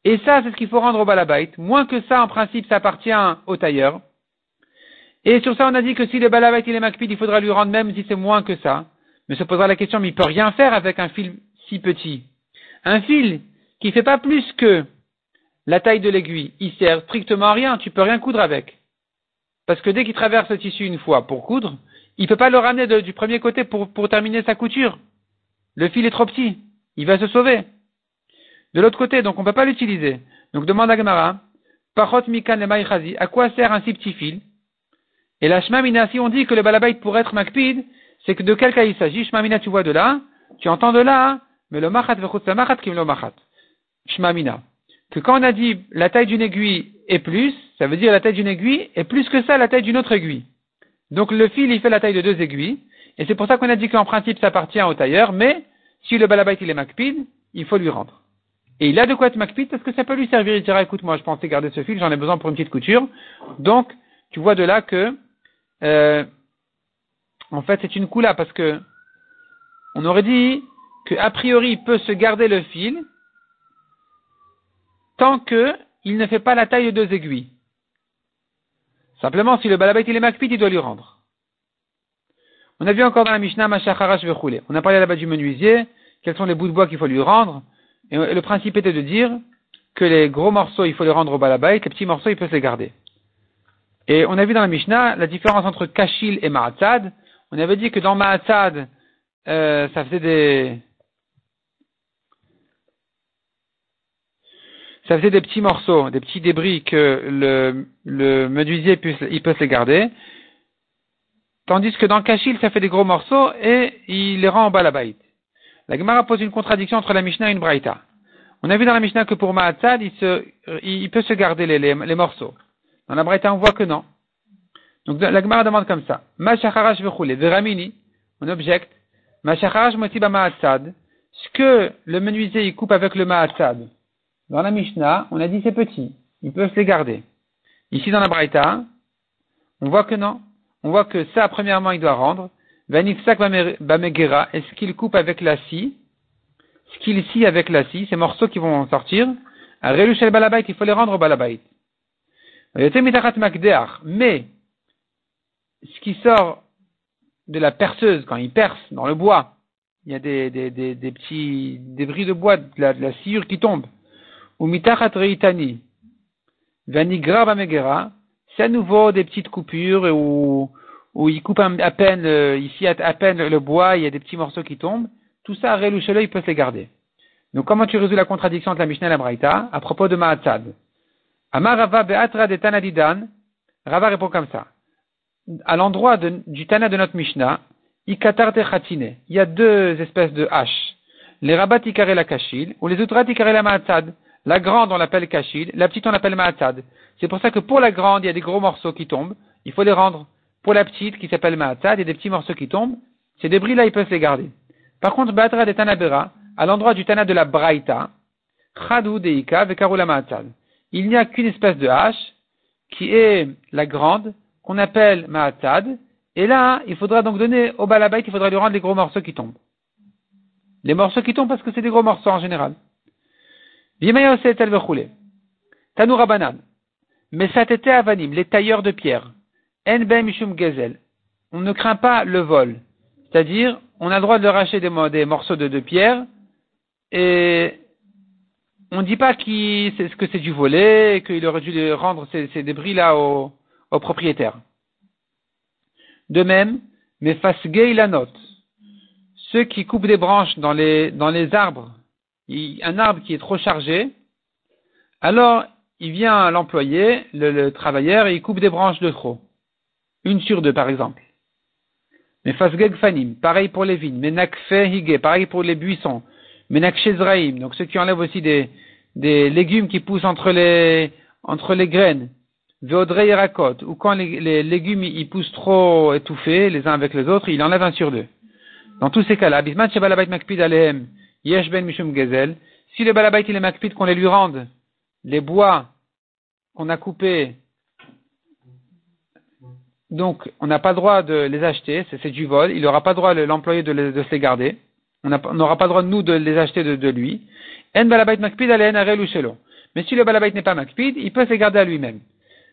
et ça, c'est ce qu'il faut rendre au balabait. Moins que ça, en principe, ça appartient au tailleur. Et sur ça, on a dit que si le balabait il est makpid, il faudra lui rendre même si c'est moins que ça. Mais se posera la question, mais il peut rien faire avec un fil si petit. Un fil qui ne fait pas plus que la taille de l'aiguille, il sert strictement à rien, tu peux rien coudre avec. Parce que dès qu'il traverse le tissu une fois pour coudre, il ne peut pas le ramener du premier côté pour terminer sa couture. Le fil est trop petit, il va se sauver. De l'autre côté, donc on ne peut pas l'utiliser. Donc demande à Gemara, Pachot mikan le à quoi sert un si petit fil et la Shmamina, si on dit que le balabait pourrait être makpid, c'est que de quel cas il s'agit? Shmamina, tu vois de là, tu entends de là, mais le machat vechutz la machat kim le machat. Shmamina. Que quand on a dit la taille d'une aiguille est plus, ça veut dire la taille d'une aiguille est plus que ça la taille d'une autre aiguille. Donc le fil, il fait la taille de deux aiguilles, et c'est pour ça qu'on a dit qu'en principe ça appartient au tailleur, mais si le balabait il est makpid, il faut lui rendre. Et il a de quoi être makpid parce que ça peut lui servir. Il dira, écoute, moi je pensais garder ce fil, j'en ai besoin pour une petite couture. Donc, tu vois de là que euh, en fait, c'est une coula parce que on aurait dit qu'a priori, il peut se garder le fil tant que il ne fait pas la taille de deux aiguilles. Simplement, si le balabait il est makpid, il doit lui rendre. On a vu encore dans la Mishnah Mashacharash Vechoulé. On a parlé là-bas du menuisier quels sont les bouts de bois qu'il faut lui rendre. Et le principe était de dire que les gros morceaux, il faut les rendre au balabait, les petits morceaux, il peut se les garder. Et on a vu dans la Mishnah la différence entre Kashil et Ma'atzad. On avait dit que dans Ma'atzad, euh, ça faisait des, ça faisait des petits morceaux, des petits débris que le, le menuisier il peut se les garder. Tandis que dans le Kashil, ça fait des gros morceaux et il les rend en balabait. La Gemara pose une contradiction entre la Mishnah et une Braïta. On a vu dans la Mishnah que pour Ma'atzad, il, se, il peut se garder les, morceaux. Dans la Braïta, on voit que non. Donc la Gemara demande comme ça. Mashacharash vechule, veramini, on objecte. Mashacharash motiba Ma'atzad, ce que le menuisier il coupe avec le Ma'atzad. Dans la Mishnah, on a dit c'est petit, ils peuvent se les garder. Ici dans la Braïta, on voit que non. On voit que ça, premièrement, il doit rendre. Vanifsak Bamegera, est-ce qu'il coupe avec la scie? Ce qu'il scie avec la scie, ces morceaux qui vont sortir. À Balabait, il faut les rendre au Balabait. Mais, ce qui sort de la perceuse, quand il perce dans le bois, il y a des, petits débris de bois, de la, de sciure qui tombe. Ou mitachat reitani, vanigra bamegera, c'est à nouveau des petites coupures où, où il coupe à peine, euh, ici à, peine le bois, il y a des petits morceaux qui tombent. Tout ça, Relouchele, il peut se les garder. Donc comment tu résous la contradiction entre la Mishnah et la Braïta? À propos de Ma'atzad Amar Rava Be'atra de Tanadidan, Rava répond comme ça. À l'endroit du Tana de notre Mishnah, Ikatar il y a deux espèces de haches. Les rabat Ikare la Kashil, ou les outrat Ikare la Ma'atzad. La grande, on l'appelle Kashil, la petite, on l'appelle Ma'atzad. C'est pour ça que pour la grande, il y a des gros morceaux qui tombent, il faut les rendre. Pour la petite, qui s'appelle Ma'atzad, il y des petits morceaux qui tombent, ces débris-là, ils peuvent les garder. Par contre, Batra de Tanabera, à l'endroit du Tana de la Braïta, Deika Vekarula Ma'atzad il n'y a qu'une espèce de hache qui est la grande, qu'on appelle Ma'atad, et là, il faudra donc donner au balabait, il faudra lui rendre les gros morceaux qui tombent. Les morceaux qui tombent parce que c'est des gros morceaux en général. Tanoura banan. Mais satete avanim, les tailleurs de pierre. En ben gezel. On ne craint pas le vol. C'est-à-dire, on a le droit de racheter des, morceaux de, de pierre et on ne dit pas c'est, que c'est du volet, qu'il aurait dû rendre ces, débris-là au, au, propriétaire. De même, mais fasgei la note. Ceux qui coupent des branches dans les, dans les arbres, un arbre qui est trop chargé, alors il vient l'employé, le, travailleur, et il coupe des branches de trop. Une sur deux, par exemple. Mais fasgeg fanim, pareil pour les vignes. Mais nakfe hige, pareil pour les buissons. Menak donc ceux qui enlèvent aussi des, légumes qui poussent entre les, graines. Veodrei rakot, ou quand les, légumes ils poussent trop étouffés les uns avec les autres, il enlève un sur deux. Dans tous ces cas-là, bismat shebalabait makpid alehem, yesh ben mishum gezel, si le balabait il est makpid qu'on les lui rende, les bois qu'on a coupés, donc on n'a pas le droit de les acheter, c'est du vol, il n'aura pas le droit l'employé de, de, se les garder. On n'aura pas le droit, nous, de les acheter de, lui. En balabait makpid Mais si le balabait n'est pas makpid, il peut se les garder à lui-même.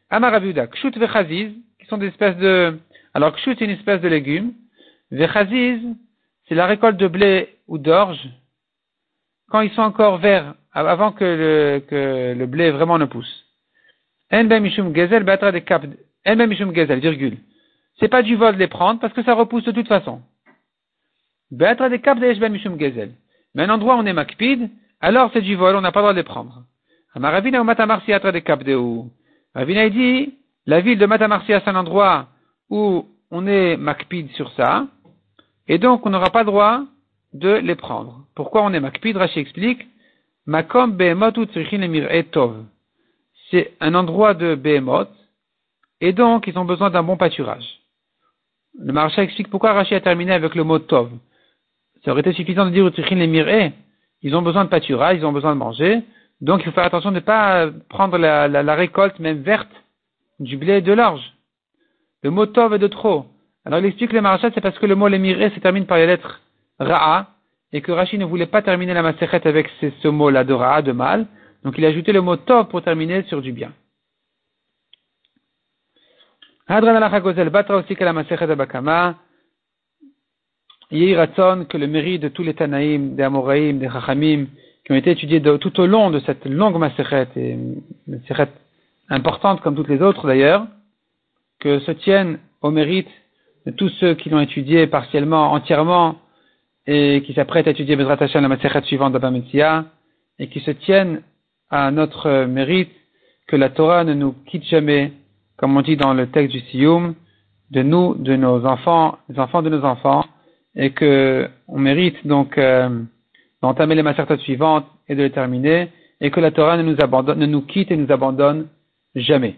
Amaravuda, kshut vechaziz, qui sont des espèces de, alors kshut c'est une espèce de légume. Vechaziz, c'est la récolte de blé ou d'orge, quand ils sont encore verts, avant que le, que le blé vraiment ne pousse. En ben mishum gezel, batra de kap, ben mishum gezel, virgule. C'est pas du vol de les prendre parce que ça repousse de toute façon. Be'atra de kap ben mishum gezel. Mais un endroit où on est makpid, alors c'est du vol, on n'a pas le droit de les prendre. Amaravina ou matamarsia de kapdeu. Ravina dit, la ville de Matamarsia, c'est un endroit où on est makpid sur ça, et donc on n'aura pas le droit de les prendre. Pourquoi on est makpid Rashi explique, makom behemot ou etov. C'est un endroit de behemot, et donc ils ont besoin d'un bon pâturage. Le marché explique pourquoi Rashi a terminé avec le mot tov. Ça aurait été suffisant de dire les ils ont besoin de pâturage, ils ont besoin de manger. Donc il faut faire attention de ne pas prendre la, récolte même verte du blé et de l'orge. Le mot tov est de trop. Alors il explique le marachat, c'est parce que le mot l'émiré se termine par les lettres ra'a, et que Rashi ne voulait pas terminer la maserhet avec ce, ce mot-là de ra'a, de mal. Donc il a ajouté le mot tov pour terminer sur du bien. Batra aussi Yehiraton, que le mérite de tous les Tanaïm, des Amoraïm, des Chachamim, qui ont été étudiés tout au long de cette longue Maseret, et Maseret importante comme toutes les autres d'ailleurs, que se tiennent au mérite de tous ceux qui l'ont étudié partiellement, entièrement, et qui s'apprêtent à étudier Bezrat Hashem la Maseret suivante d'Abametzia, et qui se tiennent à notre mérite que la Torah ne nous quitte jamais, comme on dit dans le texte du Siyum, de nous, de nos enfants, des enfants de nos enfants, et que on mérite donc euh, d'entamer les macertas suivantes et de les terminer, et que la Torah ne nous ne quitte et nous abandonne jamais.